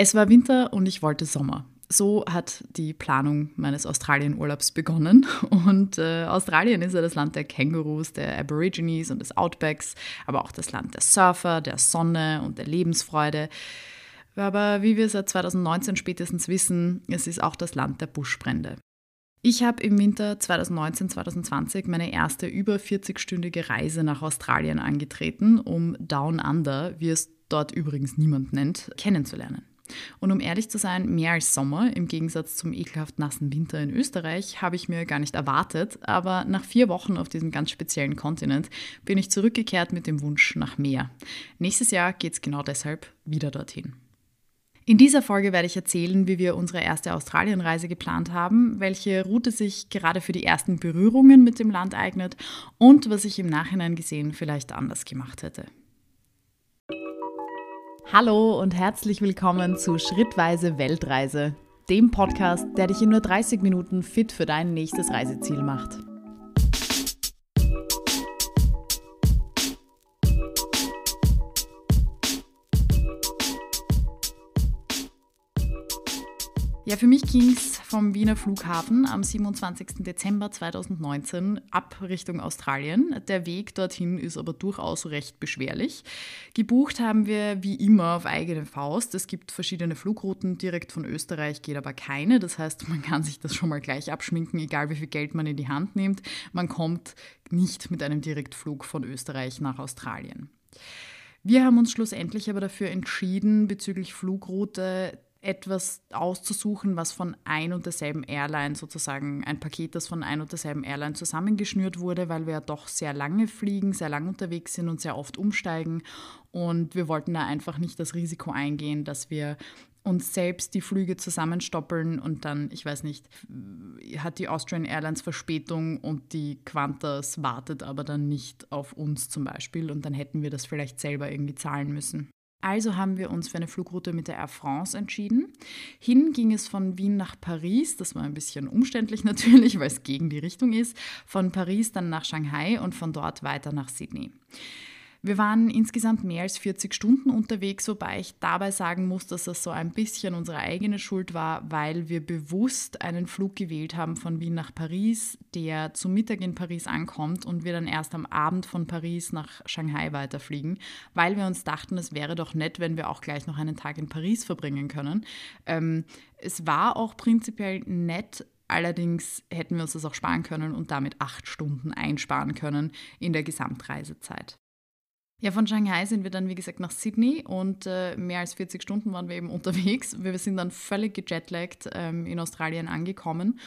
Es war Winter und ich wollte Sommer. So hat die Planung meines Australienurlaubs begonnen. Und äh, Australien ist ja das Land der Kängurus, der Aborigines und des Outbacks, aber auch das Land der Surfer, der Sonne und der Lebensfreude. Aber wie wir seit 2019 spätestens wissen, es ist auch das Land der Buschbrände. Ich habe im Winter 2019-2020 meine erste über 40-stündige Reise nach Australien angetreten, um Down Under, wie es dort übrigens niemand nennt, kennenzulernen. Und um ehrlich zu sein, mehr als Sommer, im Gegensatz zum ekelhaft nassen Winter in Österreich, habe ich mir gar nicht erwartet. Aber nach vier Wochen auf diesem ganz speziellen Kontinent bin ich zurückgekehrt mit dem Wunsch nach mehr. Nächstes Jahr geht es genau deshalb wieder dorthin. In dieser Folge werde ich erzählen, wie wir unsere erste Australienreise geplant haben, welche Route sich gerade für die ersten Berührungen mit dem Land eignet und was ich im Nachhinein gesehen vielleicht anders gemacht hätte. Hallo und herzlich willkommen zu Schrittweise Weltreise, dem Podcast, der dich in nur 30 Minuten fit für dein nächstes Reiseziel macht. Ja, für mich ging es vom Wiener Flughafen am 27. Dezember 2019 ab Richtung Australien. Der Weg dorthin ist aber durchaus recht beschwerlich. Gebucht haben wir wie immer auf eigene Faust. Es gibt verschiedene Flugrouten, direkt von Österreich geht aber keine. Das heißt, man kann sich das schon mal gleich abschminken, egal wie viel Geld man in die Hand nimmt. Man kommt nicht mit einem Direktflug von Österreich nach Australien. Wir haben uns schlussendlich aber dafür entschieden, bezüglich Flugroute etwas auszusuchen, was von ein und derselben Airline sozusagen ein Paket, das von ein und derselben Airline zusammengeschnürt wurde, weil wir ja doch sehr lange fliegen, sehr lang unterwegs sind und sehr oft umsteigen. Und wir wollten da einfach nicht das Risiko eingehen, dass wir uns selbst die Flüge zusammenstoppeln und dann, ich weiß nicht, hat die Austrian Airlines Verspätung und die Qantas wartet aber dann nicht auf uns zum Beispiel und dann hätten wir das vielleicht selber irgendwie zahlen müssen. Also haben wir uns für eine Flugroute mit der Air France entschieden. Hin ging es von Wien nach Paris, das war ein bisschen umständlich natürlich, weil es gegen die Richtung ist, von Paris dann nach Shanghai und von dort weiter nach Sydney. Wir waren insgesamt mehr als 40 Stunden unterwegs, wobei ich dabei sagen muss, dass das so ein bisschen unsere eigene Schuld war, weil wir bewusst einen Flug gewählt haben von Wien nach Paris, der zum Mittag in Paris ankommt und wir dann erst am Abend von Paris nach Shanghai weiterfliegen, weil wir uns dachten, es wäre doch nett, wenn wir auch gleich noch einen Tag in Paris verbringen können. Ähm, es war auch prinzipiell nett, Allerdings hätten wir uns das auch sparen können und damit acht Stunden einsparen können in der Gesamtreisezeit. Ja, von Shanghai sind wir dann, wie gesagt, nach Sydney und äh, mehr als 40 Stunden waren wir eben unterwegs. Wir sind dann völlig gejetlaggt ähm, in Australien angekommen.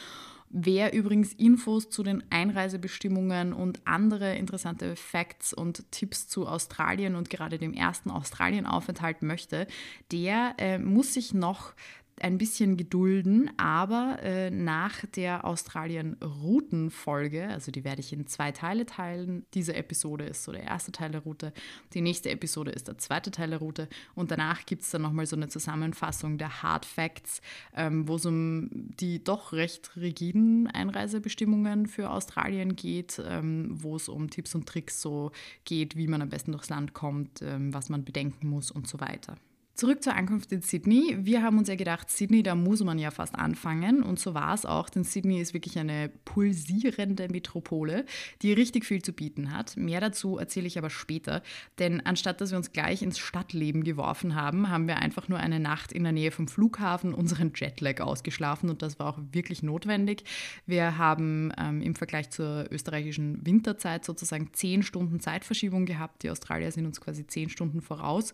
Wer übrigens Infos zu den Einreisebestimmungen und andere interessante Facts und Tipps zu Australien und gerade dem ersten Australienaufenthalt möchte, der äh, muss sich noch ein bisschen gedulden, aber äh, nach der Australien-Routen-Folge, also die werde ich in zwei Teile teilen. Diese Episode ist so der erste Teil der Route, die nächste Episode ist der zweite Teil der Route und danach gibt es dann nochmal so eine Zusammenfassung der Hard Facts, ähm, wo es um die doch recht rigiden Einreisebestimmungen für Australien geht, ähm, wo es um Tipps und Tricks so geht, wie man am besten durchs Land kommt, ähm, was man bedenken muss und so weiter. Zurück zur Ankunft in Sydney. Wir haben uns ja gedacht, Sydney, da muss man ja fast anfangen. Und so war es auch, denn Sydney ist wirklich eine pulsierende Metropole, die richtig viel zu bieten hat. Mehr dazu erzähle ich aber später. Denn anstatt dass wir uns gleich ins Stadtleben geworfen haben, haben wir einfach nur eine Nacht in der Nähe vom Flughafen unseren Jetlag ausgeschlafen. Und das war auch wirklich notwendig. Wir haben ähm, im Vergleich zur österreichischen Winterzeit sozusagen zehn Stunden Zeitverschiebung gehabt. Die Australier sind uns quasi zehn Stunden voraus.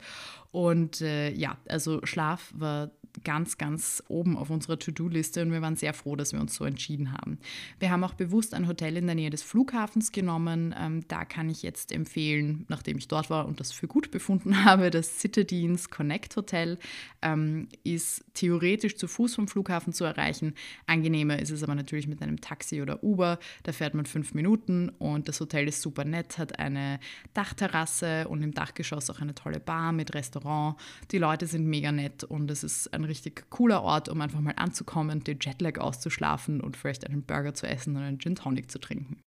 Und äh, ja, also Schlaf war ganz, ganz oben auf unserer To-Do-Liste und wir waren sehr froh, dass wir uns so entschieden haben. Wir haben auch bewusst ein Hotel in der Nähe des Flughafens genommen. Ähm, da kann ich jetzt empfehlen, nachdem ich dort war und das für gut befunden habe, das Citadines Connect Hotel ähm, ist theoretisch zu Fuß vom Flughafen zu erreichen. Angenehmer ist es aber natürlich mit einem Taxi oder Uber. Da fährt man fünf Minuten und das Hotel ist super nett, hat eine Dachterrasse und im Dachgeschoss auch eine tolle Bar mit Restaurant. Die Leute sind mega nett und es ist ein richtig cooler Ort, um einfach mal anzukommen, den Jetlag auszuschlafen und vielleicht einen Burger zu essen und einen Gin Tonic zu trinken.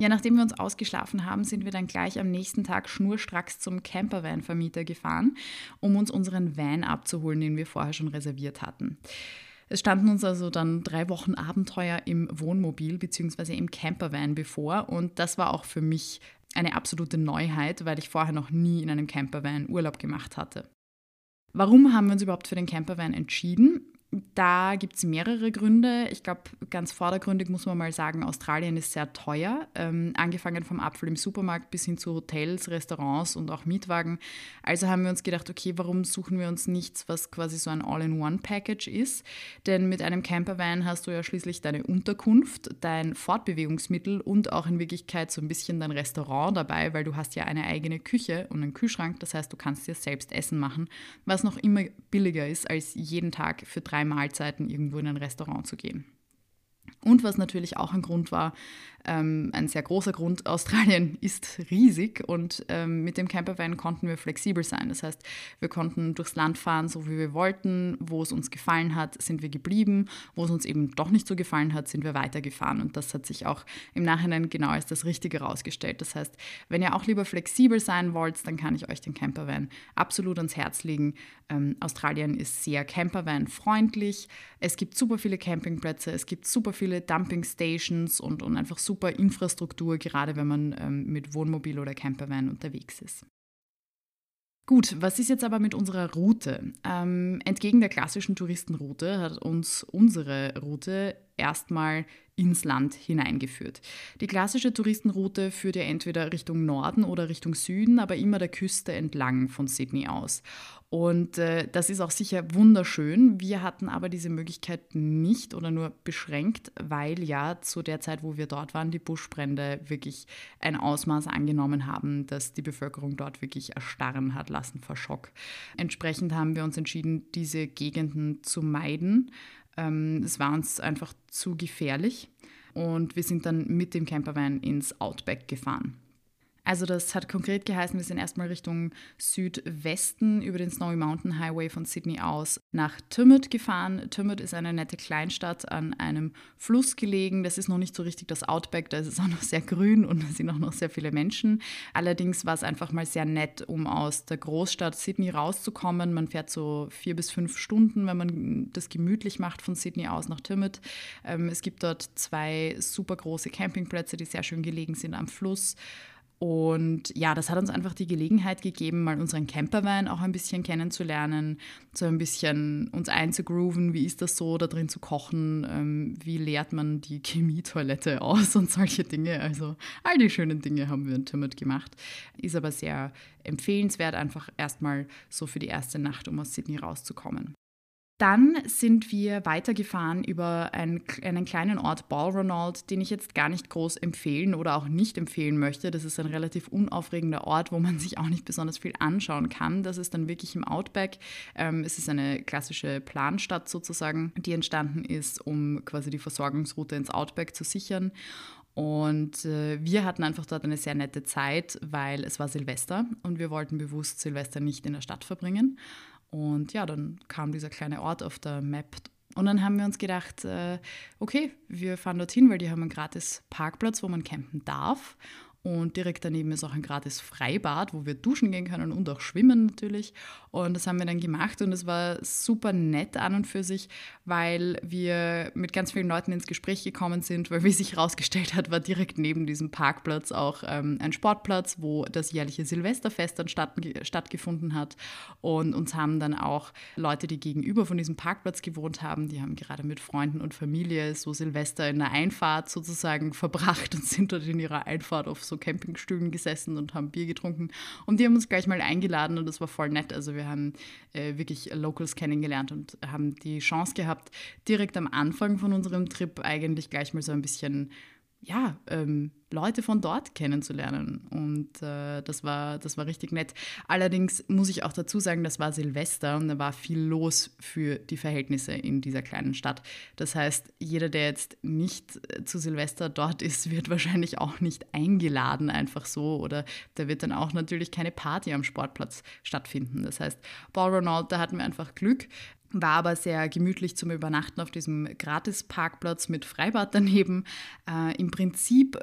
Ja, nachdem wir uns ausgeschlafen haben, sind wir dann gleich am nächsten Tag schnurstracks zum Campervan-Vermieter gefahren, um uns unseren Van abzuholen, den wir vorher schon reserviert hatten. Es standen uns also dann drei Wochen Abenteuer im Wohnmobil bzw. im Campervan bevor und das war auch für mich eine absolute Neuheit, weil ich vorher noch nie in einem Campervan Urlaub gemacht hatte. Warum haben wir uns überhaupt für den Campervan entschieden? Da gibt es mehrere Gründe. Ich glaube, ganz vordergründig muss man mal sagen, Australien ist sehr teuer. Ähm, angefangen vom Apfel im Supermarkt bis hin zu Hotels, Restaurants und auch Mietwagen. Also haben wir uns gedacht, okay, warum suchen wir uns nichts, was quasi so ein All-in-One-Package ist? Denn mit einem Campervan hast du ja schließlich deine Unterkunft, dein Fortbewegungsmittel und auch in Wirklichkeit so ein bisschen dein Restaurant dabei, weil du hast ja eine eigene Küche und einen Kühlschrank. Das heißt, du kannst dir selbst Essen machen, was noch immer billiger ist, als jeden Tag für drei drei Mahlzeiten irgendwo in ein Restaurant zu gehen. Und was natürlich auch ein Grund war, ähm, ein sehr großer Grund, Australien ist riesig und ähm, mit dem Campervan konnten wir flexibel sein. Das heißt, wir konnten durchs Land fahren, so wie wir wollten. Wo es uns gefallen hat, sind wir geblieben. Wo es uns eben doch nicht so gefallen hat, sind wir weitergefahren. Und das hat sich auch im Nachhinein genau als das Richtige herausgestellt. Das heißt, wenn ihr auch lieber flexibel sein wollt, dann kann ich euch den Campervan absolut ans Herz legen. Ähm, Australien ist sehr Campervan-freundlich. Es gibt super viele Campingplätze, es gibt super viele Dumping Stations und, und einfach super Infrastruktur, gerade wenn man ähm, mit Wohnmobil oder Campervan unterwegs ist. Gut, was ist jetzt aber mit unserer Route? Ähm, entgegen der klassischen Touristenroute hat uns unsere Route erstmal ins Land hineingeführt. Die klassische Touristenroute führt ja entweder Richtung Norden oder Richtung Süden, aber immer der Küste entlang von Sydney aus. Und äh, das ist auch sicher wunderschön. Wir hatten aber diese Möglichkeit nicht oder nur beschränkt, weil ja zu der Zeit, wo wir dort waren, die Buschbrände wirklich ein Ausmaß angenommen haben, dass die Bevölkerung dort wirklich erstarren hat lassen vor Schock. Entsprechend haben wir uns entschieden, diese Gegenden zu meiden. Ähm, es war uns einfach zu gefährlich und wir sind dann mit dem Campervan ins Outback gefahren. Also das hat konkret geheißen, wir sind erstmal Richtung Südwesten über den Snowy Mountain Highway von Sydney aus nach Tymmet gefahren. Tymmet ist eine nette Kleinstadt an einem Fluss gelegen. Das ist noch nicht so richtig das Outback, da ist es auch noch sehr grün und da sind auch noch sehr viele Menschen. Allerdings war es einfach mal sehr nett, um aus der Großstadt Sydney rauszukommen. Man fährt so vier bis fünf Stunden, wenn man das gemütlich macht von Sydney aus nach Tymmet. Ähm, es gibt dort zwei super große Campingplätze, die sehr schön gelegen sind am Fluss. Und ja, das hat uns einfach die Gelegenheit gegeben, mal unseren Campervan auch ein bisschen kennenzulernen, so ein bisschen uns einzugrooven, wie ist das so, da drin zu kochen, ähm, wie leert man die Chemietoilette aus und solche Dinge. Also all die schönen Dinge haben wir in Timid gemacht. Ist aber sehr empfehlenswert, einfach erstmal so für die erste Nacht, um aus Sydney rauszukommen. Dann sind wir weitergefahren über einen, einen kleinen Ort, Balronald, den ich jetzt gar nicht groß empfehlen oder auch nicht empfehlen möchte. Das ist ein relativ unaufregender Ort, wo man sich auch nicht besonders viel anschauen kann. Das ist dann wirklich im Outback. Ähm, es ist eine klassische Planstadt sozusagen, die entstanden ist, um quasi die Versorgungsroute ins Outback zu sichern. Und äh, wir hatten einfach dort eine sehr nette Zeit, weil es war Silvester und wir wollten bewusst Silvester nicht in der Stadt verbringen. Und ja, dann kam dieser kleine Ort auf der Map. Und dann haben wir uns gedacht, äh, okay, wir fahren dorthin, weil die haben einen gratis Parkplatz, wo man campen darf. Und direkt daneben ist auch ein gratis Freibad, wo wir duschen gehen können und auch schwimmen natürlich. Und das haben wir dann gemacht und es war super nett an und für sich, weil wir mit ganz vielen Leuten ins Gespräch gekommen sind, weil wie sich herausgestellt hat, war direkt neben diesem Parkplatz auch ähm, ein Sportplatz, wo das jährliche Silvesterfest dann statt, stattgefunden hat. Und uns haben dann auch Leute, die gegenüber von diesem Parkplatz gewohnt haben, die haben gerade mit Freunden und Familie so Silvester in der Einfahrt sozusagen verbracht und sind dort in ihrer Einfahrt auf so Campingstühlen gesessen und haben Bier getrunken. Und die haben uns gleich mal eingeladen und das war voll nett. Also wir haben äh, wirklich Locals kennengelernt und haben die Chance gehabt, direkt am Anfang von unserem Trip eigentlich gleich mal so ein bisschen ja, ähm, Leute von dort kennenzulernen. Und äh, das, war, das war richtig nett. Allerdings muss ich auch dazu sagen, das war Silvester und da war viel los für die Verhältnisse in dieser kleinen Stadt. Das heißt, jeder, der jetzt nicht äh, zu Silvester dort ist, wird wahrscheinlich auch nicht eingeladen einfach so oder da wird dann auch natürlich keine Party am Sportplatz stattfinden. Das heißt, Paul Ronald, da hatten wir einfach Glück. War aber sehr gemütlich zum Übernachten auf diesem Gratis-Parkplatz mit Freibad daneben. Äh, Im Prinzip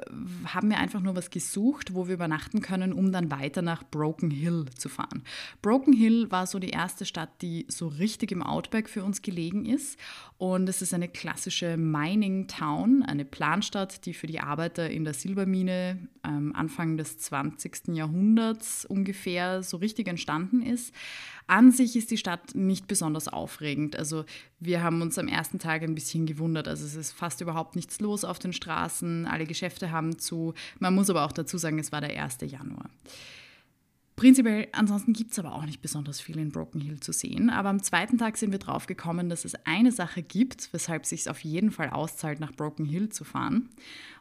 haben wir einfach nur was gesucht, wo wir übernachten können, um dann weiter nach Broken Hill zu fahren. Broken Hill war so die erste Stadt, die so richtig im Outback für uns gelegen ist. Und es ist eine klassische Mining Town, eine Planstadt, die für die Arbeiter in der Silbermine ähm, Anfang des 20. Jahrhunderts ungefähr so richtig entstanden ist. An sich ist die Stadt nicht besonders aufregend. Also wir haben uns am ersten Tag ein bisschen gewundert. Also es ist fast überhaupt nichts los auf den Straßen, alle Geschäfte haben zu. Man muss aber auch dazu sagen, es war der 1. Januar. Prinzipiell, ansonsten gibt es aber auch nicht besonders viel in Broken Hill zu sehen. Aber am zweiten Tag sind wir drauf gekommen, dass es eine Sache gibt, weshalb es sich auf jeden Fall auszahlt, nach Broken Hill zu fahren.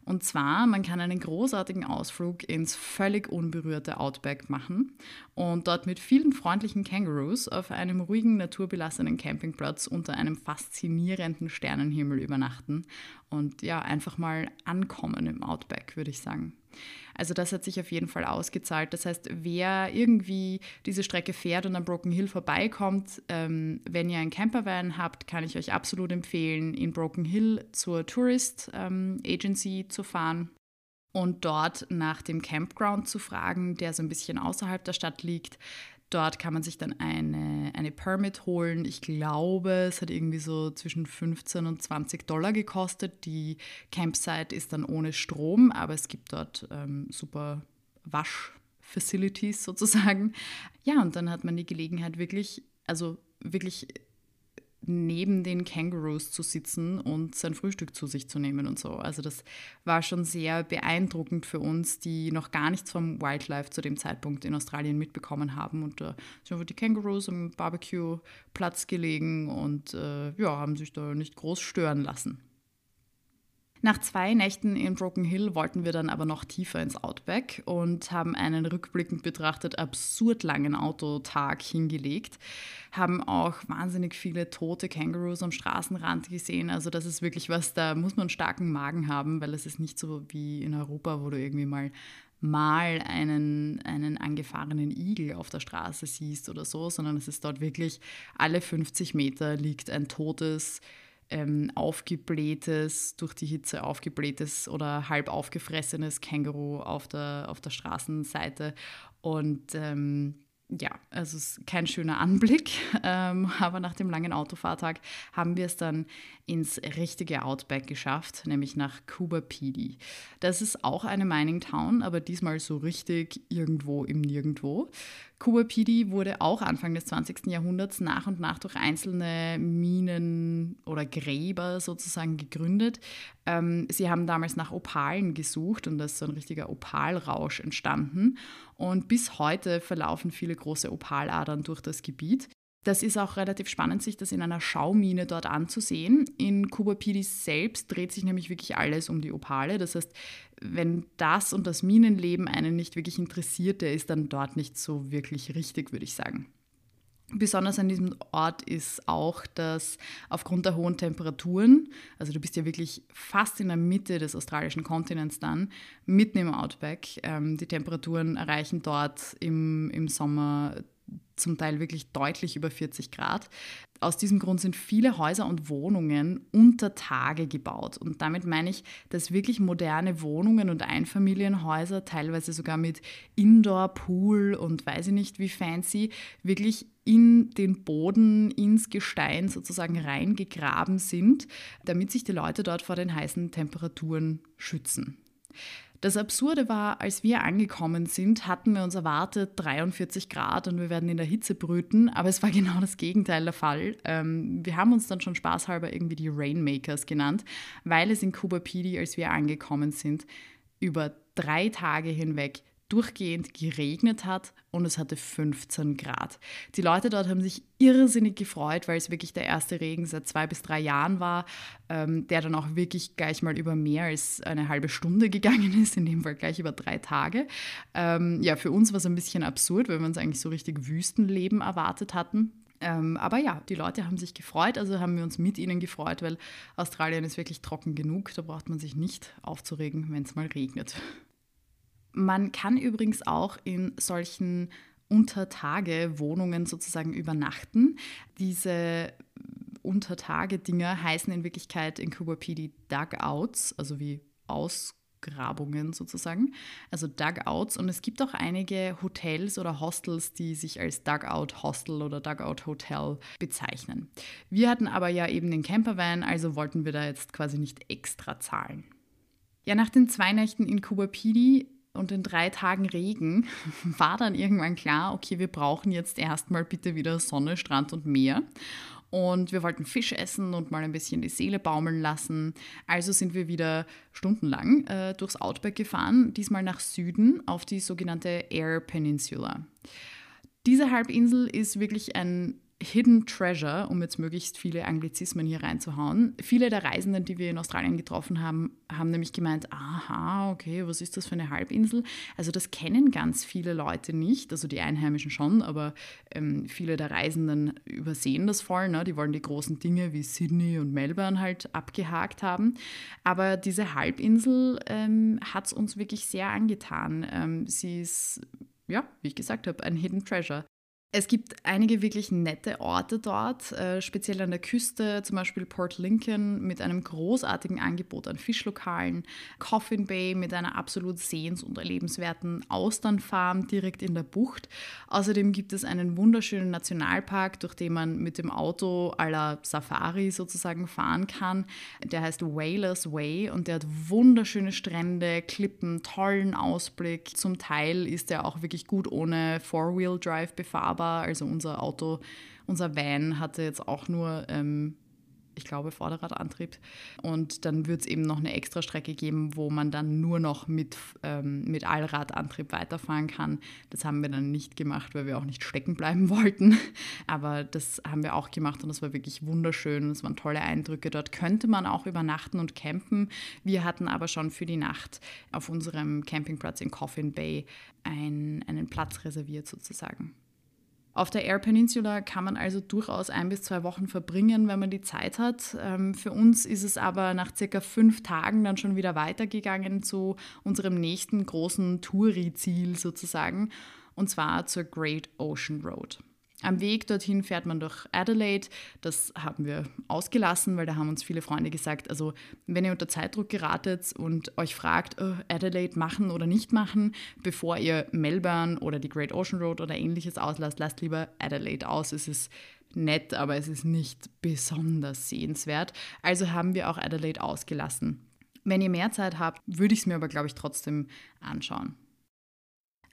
Und zwar, man kann einen großartigen Ausflug ins völlig unberührte Outback machen und dort mit vielen freundlichen Kangaroos auf einem ruhigen, naturbelassenen Campingplatz unter einem faszinierenden Sternenhimmel übernachten und ja, einfach mal ankommen im Outback, würde ich sagen. Also das hat sich auf jeden Fall ausgezahlt. Das heißt, wer irgendwie diese Strecke fährt und an Broken Hill vorbeikommt, ähm, wenn ihr einen Campervan habt, kann ich euch absolut empfehlen, in Broken Hill zur Tourist ähm, Agency zu fahren und dort nach dem Campground zu fragen, der so ein bisschen außerhalb der Stadt liegt. Dort kann man sich dann eine, eine Permit holen. Ich glaube, es hat irgendwie so zwischen 15 und 20 Dollar gekostet. Die Campsite ist dann ohne Strom, aber es gibt dort ähm, super Waschfacilities sozusagen. Ja, und dann hat man die Gelegenheit wirklich, also wirklich neben den Kangaroos zu sitzen und sein Frühstück zu sich zu nehmen und so. Also das war schon sehr beeindruckend für uns, die noch gar nichts vom Wildlife zu dem Zeitpunkt in Australien mitbekommen haben. Und da sind einfach die Kangaroos am Barbecue-Platz gelegen und äh, ja, haben sich da nicht groß stören lassen. Nach zwei Nächten in Broken Hill wollten wir dann aber noch tiefer ins Outback und haben einen rückblickend betrachtet absurd langen Autotag hingelegt. Haben auch wahnsinnig viele tote Kangaroos am Straßenrand gesehen. Also das ist wirklich was, da muss man einen starken Magen haben, weil es ist nicht so wie in Europa, wo du irgendwie mal mal einen, einen angefahrenen Igel auf der Straße siehst oder so, sondern es ist dort wirklich alle 50 Meter liegt ein totes ähm, aufgeblähtes, durch die Hitze aufgeblähtes oder halb aufgefressenes Känguru auf der, auf der Straßenseite. Und ähm, ja, also es ist kein schöner Anblick, ähm, aber nach dem langen Autofahrtag haben wir es dann ins richtige Outback geschafft, nämlich nach Cuba Pedy. Das ist auch eine Mining Town, aber diesmal so richtig irgendwo im Nirgendwo. Cuba Pedy wurde auch Anfang des 20. Jahrhunderts nach und nach durch einzelne Minen oder Gräber sozusagen gegründet. Ähm, sie haben damals nach Opalen gesucht und da ist so ein richtiger Opalrausch entstanden. Und bis heute verlaufen viele große Opaladern durch das Gebiet. Das ist auch relativ spannend, sich das in einer Schaumine dort anzusehen. In Kubapidis selbst dreht sich nämlich wirklich alles um die Opale. Das heißt, wenn das und das Minenleben einen nicht wirklich interessiert, der ist dann dort nicht so wirklich richtig, würde ich sagen. Besonders an diesem Ort ist auch, dass aufgrund der hohen Temperaturen, also du bist ja wirklich fast in der Mitte des australischen Kontinents dann, mitten im Outback, ähm, die Temperaturen erreichen dort im, im Sommer zum Teil wirklich deutlich über 40 Grad. Aus diesem Grund sind viele Häuser und Wohnungen unter Tage gebaut. Und damit meine ich, dass wirklich moderne Wohnungen und Einfamilienhäuser, teilweise sogar mit Indoor-Pool und weiß ich nicht wie fancy, wirklich in den Boden, ins Gestein sozusagen reingegraben sind, damit sich die Leute dort vor den heißen Temperaturen schützen. Das Absurde war, als wir angekommen sind, hatten wir uns erwartet 43 Grad und wir werden in der Hitze brüten, aber es war genau das Gegenteil der Fall. Ähm, wir haben uns dann schon spaßhalber irgendwie die Rainmakers genannt, weil es in Cuba Pedy, als wir angekommen sind, über drei Tage hinweg durchgehend geregnet hat und es hatte 15 Grad. Die Leute dort haben sich irrsinnig gefreut, weil es wirklich der erste Regen seit zwei bis drei Jahren war, ähm, der dann auch wirklich gleich mal über mehr als eine halbe Stunde gegangen ist, in dem Fall gleich über drei Tage. Ähm, ja, für uns war es ein bisschen absurd, weil wir uns eigentlich so richtig Wüstenleben erwartet hatten. Ähm, aber ja, die Leute haben sich gefreut, also haben wir uns mit ihnen gefreut, weil Australien ist wirklich trocken genug, da braucht man sich nicht aufzuregen, wenn es mal regnet. Man kann übrigens auch in solchen Untertage-Wohnungen sozusagen übernachten. Diese Untertage-Dinger heißen in Wirklichkeit in Cuba PD Dugouts, also wie Ausgrabungen sozusagen, also Dugouts. Und es gibt auch einige Hotels oder Hostels, die sich als Dugout Hostel oder Dugout Hotel bezeichnen. Wir hatten aber ja eben den Campervan, also wollten wir da jetzt quasi nicht extra zahlen. Ja, nach den zwei Nächten in Cuba Pidi und in drei Tagen Regen war dann irgendwann klar, okay, wir brauchen jetzt erstmal bitte wieder Sonne, Strand und Meer. Und wir wollten Fisch essen und mal ein bisschen die Seele baumeln lassen. Also sind wir wieder stundenlang äh, durchs Outback gefahren, diesmal nach Süden auf die sogenannte Air Peninsula. Diese Halbinsel ist wirklich ein Hidden Treasure, um jetzt möglichst viele Anglizismen hier reinzuhauen. Viele der Reisenden, die wir in Australien getroffen haben, haben nämlich gemeint, aha, okay, was ist das für eine Halbinsel? Also das kennen ganz viele Leute nicht, also die Einheimischen schon, aber ähm, viele der Reisenden übersehen das voll. Ne? Die wollen die großen Dinge wie Sydney und Melbourne halt abgehakt haben. Aber diese Halbinsel ähm, hat es uns wirklich sehr angetan. Ähm, sie ist ja, wie ich gesagt habe, ein Hidden Treasure. Es gibt einige wirklich nette Orte dort, äh, speziell an der Küste, zum Beispiel Port Lincoln mit einem großartigen Angebot an Fischlokalen, Coffin Bay mit einer absolut sehens- und erlebenswerten Austernfarm direkt in der Bucht. Außerdem gibt es einen wunderschönen Nationalpark, durch den man mit dem Auto à la Safari sozusagen fahren kann. Der heißt Whalers Way und der hat wunderschöne Strände, Klippen, tollen Ausblick. Zum Teil ist er auch wirklich gut ohne Four-Wheel-Drive befahrbar war. Also unser Auto, unser Van hatte jetzt auch nur, ähm, ich glaube, Vorderradantrieb. Und dann wird es eben noch eine extra Strecke geben, wo man dann nur noch mit, ähm, mit Allradantrieb weiterfahren kann. Das haben wir dann nicht gemacht, weil wir auch nicht stecken bleiben wollten. Aber das haben wir auch gemacht und das war wirklich wunderschön. Es waren tolle Eindrücke. Dort könnte man auch übernachten und campen. Wir hatten aber schon für die Nacht auf unserem Campingplatz in Coffin Bay ein, einen Platz reserviert sozusagen. Auf der Air Peninsula kann man also durchaus ein bis zwei Wochen verbringen, wenn man die Zeit hat. Ähm, für uns ist es aber nach circa fünf Tagen dann schon wieder weitergegangen zu unserem nächsten großen Touri-Ziel sozusagen, und zwar zur Great Ocean Road. Am Weg dorthin fährt man durch Adelaide. Das haben wir ausgelassen, weil da haben uns viele Freunde gesagt, also wenn ihr unter Zeitdruck geratet und euch fragt, oh, Adelaide machen oder nicht machen, bevor ihr Melbourne oder die Great Ocean Road oder ähnliches auslasst, lasst lieber Adelaide aus. Es ist nett, aber es ist nicht besonders sehenswert. Also haben wir auch Adelaide ausgelassen. Wenn ihr mehr Zeit habt, würde ich es mir aber, glaube ich, trotzdem anschauen.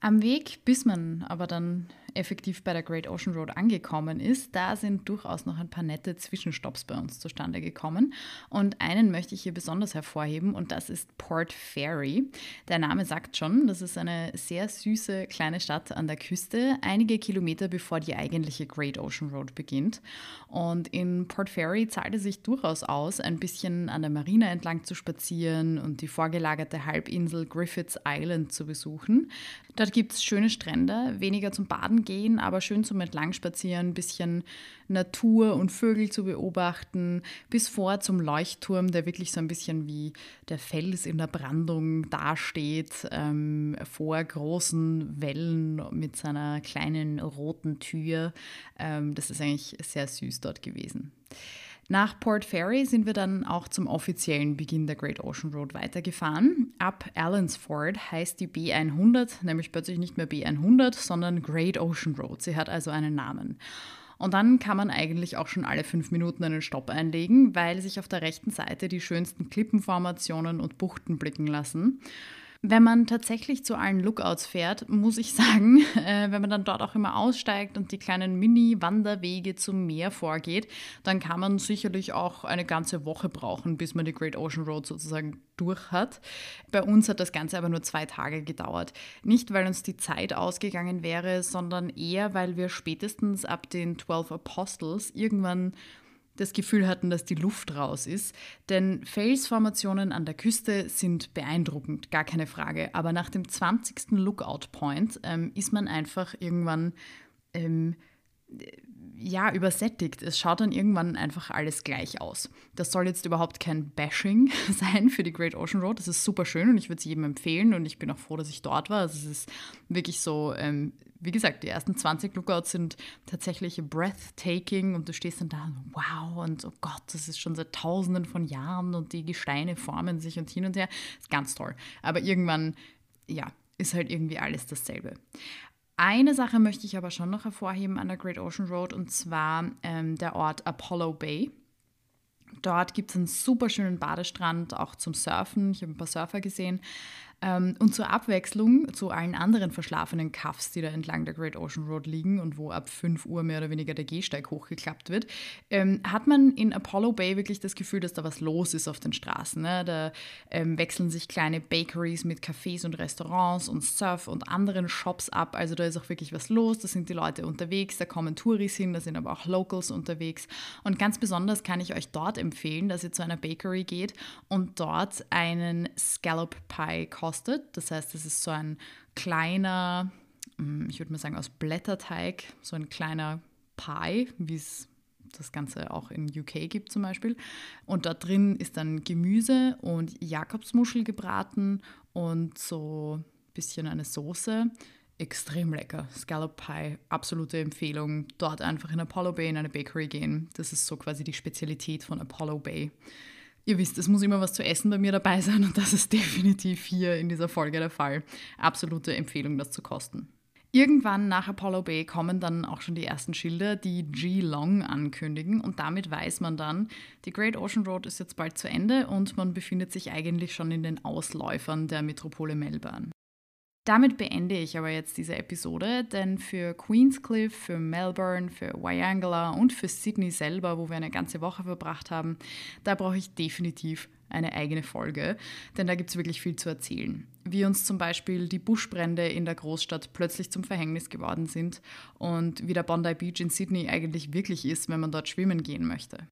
Am Weg, bis man aber dann effektiv bei der Great Ocean Road angekommen ist, da sind durchaus noch ein paar nette Zwischenstopps bei uns zustande gekommen. Und einen möchte ich hier besonders hervorheben und das ist Port Fairy. Der Name sagt schon, das ist eine sehr süße kleine Stadt an der Küste, einige Kilometer bevor die eigentliche Great Ocean Road beginnt. Und in Port Fairy zahlt es sich durchaus aus, ein bisschen an der Marina entlang zu spazieren und die vorgelagerte Halbinsel Griffiths Island zu besuchen. Dort gibt es schöne Strände, weniger zum Baden gehen, aber schön zum Entlangspazieren, ein bisschen Natur und Vögel zu beobachten, bis vor zum Leuchtturm, der wirklich so ein bisschen wie der Fels in der Brandung dasteht, ähm, vor großen Wellen mit seiner kleinen roten Tür. Ähm, das ist eigentlich sehr süß dort gewesen. Nach Port Fairy sind wir dann auch zum offiziellen Beginn der Great Ocean Road weitergefahren. Ab Allansford heißt die B100, nämlich plötzlich nicht mehr B100, sondern Great Ocean Road. Sie hat also einen Namen. Und dann kann man eigentlich auch schon alle fünf Minuten einen Stopp einlegen, weil sich auf der rechten Seite die schönsten Klippenformationen und Buchten blicken lassen. Wenn man tatsächlich zu allen Lookouts fährt, muss ich sagen, äh, wenn man dann dort auch immer aussteigt und die kleinen Mini-Wanderwege zum Meer vorgeht, dann kann man sicherlich auch eine ganze Woche brauchen, bis man die Great Ocean Road sozusagen durch hat. Bei uns hat das Ganze aber nur zwei Tage gedauert. Nicht, weil uns die Zeit ausgegangen wäre, sondern eher, weil wir spätestens ab den 12 Apostles irgendwann das Gefühl hatten, dass die Luft raus ist. Denn Felsformationen an der Küste sind beeindruckend, gar keine Frage. Aber nach dem 20. Lookout Point ähm, ist man einfach irgendwann ähm, ja, übersättigt. Es schaut dann irgendwann einfach alles gleich aus. Das soll jetzt überhaupt kein Bashing sein für die Great Ocean Road. Das ist super schön und ich würde sie jedem empfehlen und ich bin auch froh, dass ich dort war. Also es ist wirklich so, ähm, wie gesagt, die ersten 20 Lookouts sind tatsächlich breathtaking und du stehst dann da, wow, und oh Gott, das ist schon seit tausenden von Jahren und die Gesteine formen sich und hin und her. Ist ganz toll. Aber irgendwann, ja, ist halt irgendwie alles dasselbe. Eine Sache möchte ich aber schon noch hervorheben an der Great Ocean Road und zwar ähm, der Ort Apollo Bay. Dort gibt es einen super schönen Badestrand, auch zum Surfen. Ich habe ein paar Surfer gesehen. Ähm, und zur Abwechslung zu allen anderen verschlafenen Cuffs, die da entlang der Great Ocean Road liegen und wo ab 5 Uhr mehr oder weniger der Gehsteig hochgeklappt wird, ähm, hat man in Apollo Bay wirklich das Gefühl, dass da was los ist auf den Straßen. Ne? Da ähm, wechseln sich kleine Bakeries mit Cafés und Restaurants und Surf und anderen Shops ab. Also da ist auch wirklich was los, da sind die Leute unterwegs, da kommen Touris hin, da sind aber auch Locals unterwegs. Und ganz besonders kann ich euch dort empfehlen, dass ihr zu einer Bakery geht und dort einen Scallop Pie kostet kostet. Das heißt, es ist so ein kleiner, mm, ich würde mal sagen aus Blätterteig, so ein kleiner Pie, wie es das Ganze auch in UK gibt zum Beispiel. Und da drin ist dann Gemüse und Jakobsmuschel gebraten und so ein bisschen eine Soße. Extrem lecker. Scallop Pie, absolute Empfehlung. Dort einfach in Apollo Bay in eine Bakery gehen. Das ist so quasi die Spezialität von Apollo Bay. Ihr wisst, es muss immer was zu essen bei mir dabei sein und das ist definitiv hier in dieser Folge der Fall. Absolute Empfehlung, das zu kosten. Irgendwann nach Apollo Bay kommen dann auch schon die ersten Schilder, die G-Long ankündigen und damit weiß man dann, die Great Ocean Road ist jetzt bald zu Ende und man befindet sich eigentlich schon in den Ausläufern der Metropole Melbourne. Damit beende ich aber jetzt diese Episode, denn für Queenscliff, für Melbourne, für Wyangala und für Sydney selber, wo wir eine ganze Woche verbracht haben, da brauche ich definitiv eine eigene Folge, denn da gibt es wirklich viel zu erzählen. Wie uns zum Beispiel die Buschbrände in der Großstadt plötzlich zum Verhängnis geworden sind und wie der Bondi Beach in Sydney eigentlich wirklich ist, wenn man dort schwimmen gehen möchte.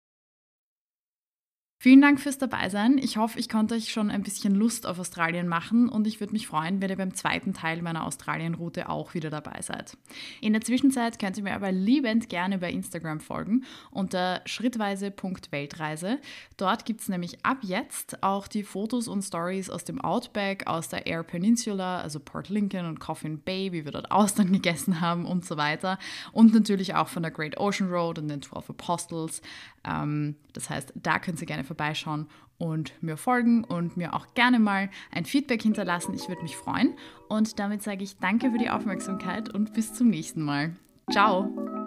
Vielen Dank fürs Dabeisein. Ich hoffe, ich konnte euch schon ein bisschen Lust auf Australien machen und ich würde mich freuen, wenn ihr beim zweiten Teil meiner Australien-Route auch wieder dabei seid. In der Zwischenzeit könnt ihr mir aber liebend gerne bei Instagram folgen unter schrittweise.weltreise. Dort gibt es nämlich ab jetzt auch die Fotos und Stories aus dem Outback, aus der Air Peninsula, also Port Lincoln und Coffin Bay, wie wir dort Austern gegessen haben und so weiter. Und natürlich auch von der Great Ocean Road und den 12 Apostles. Ähm, das heißt, da könnt ihr gerne vorbeischauen und mir folgen und mir auch gerne mal ein Feedback hinterlassen. Ich würde mich freuen. Und damit sage ich danke für die Aufmerksamkeit und bis zum nächsten Mal. Ciao!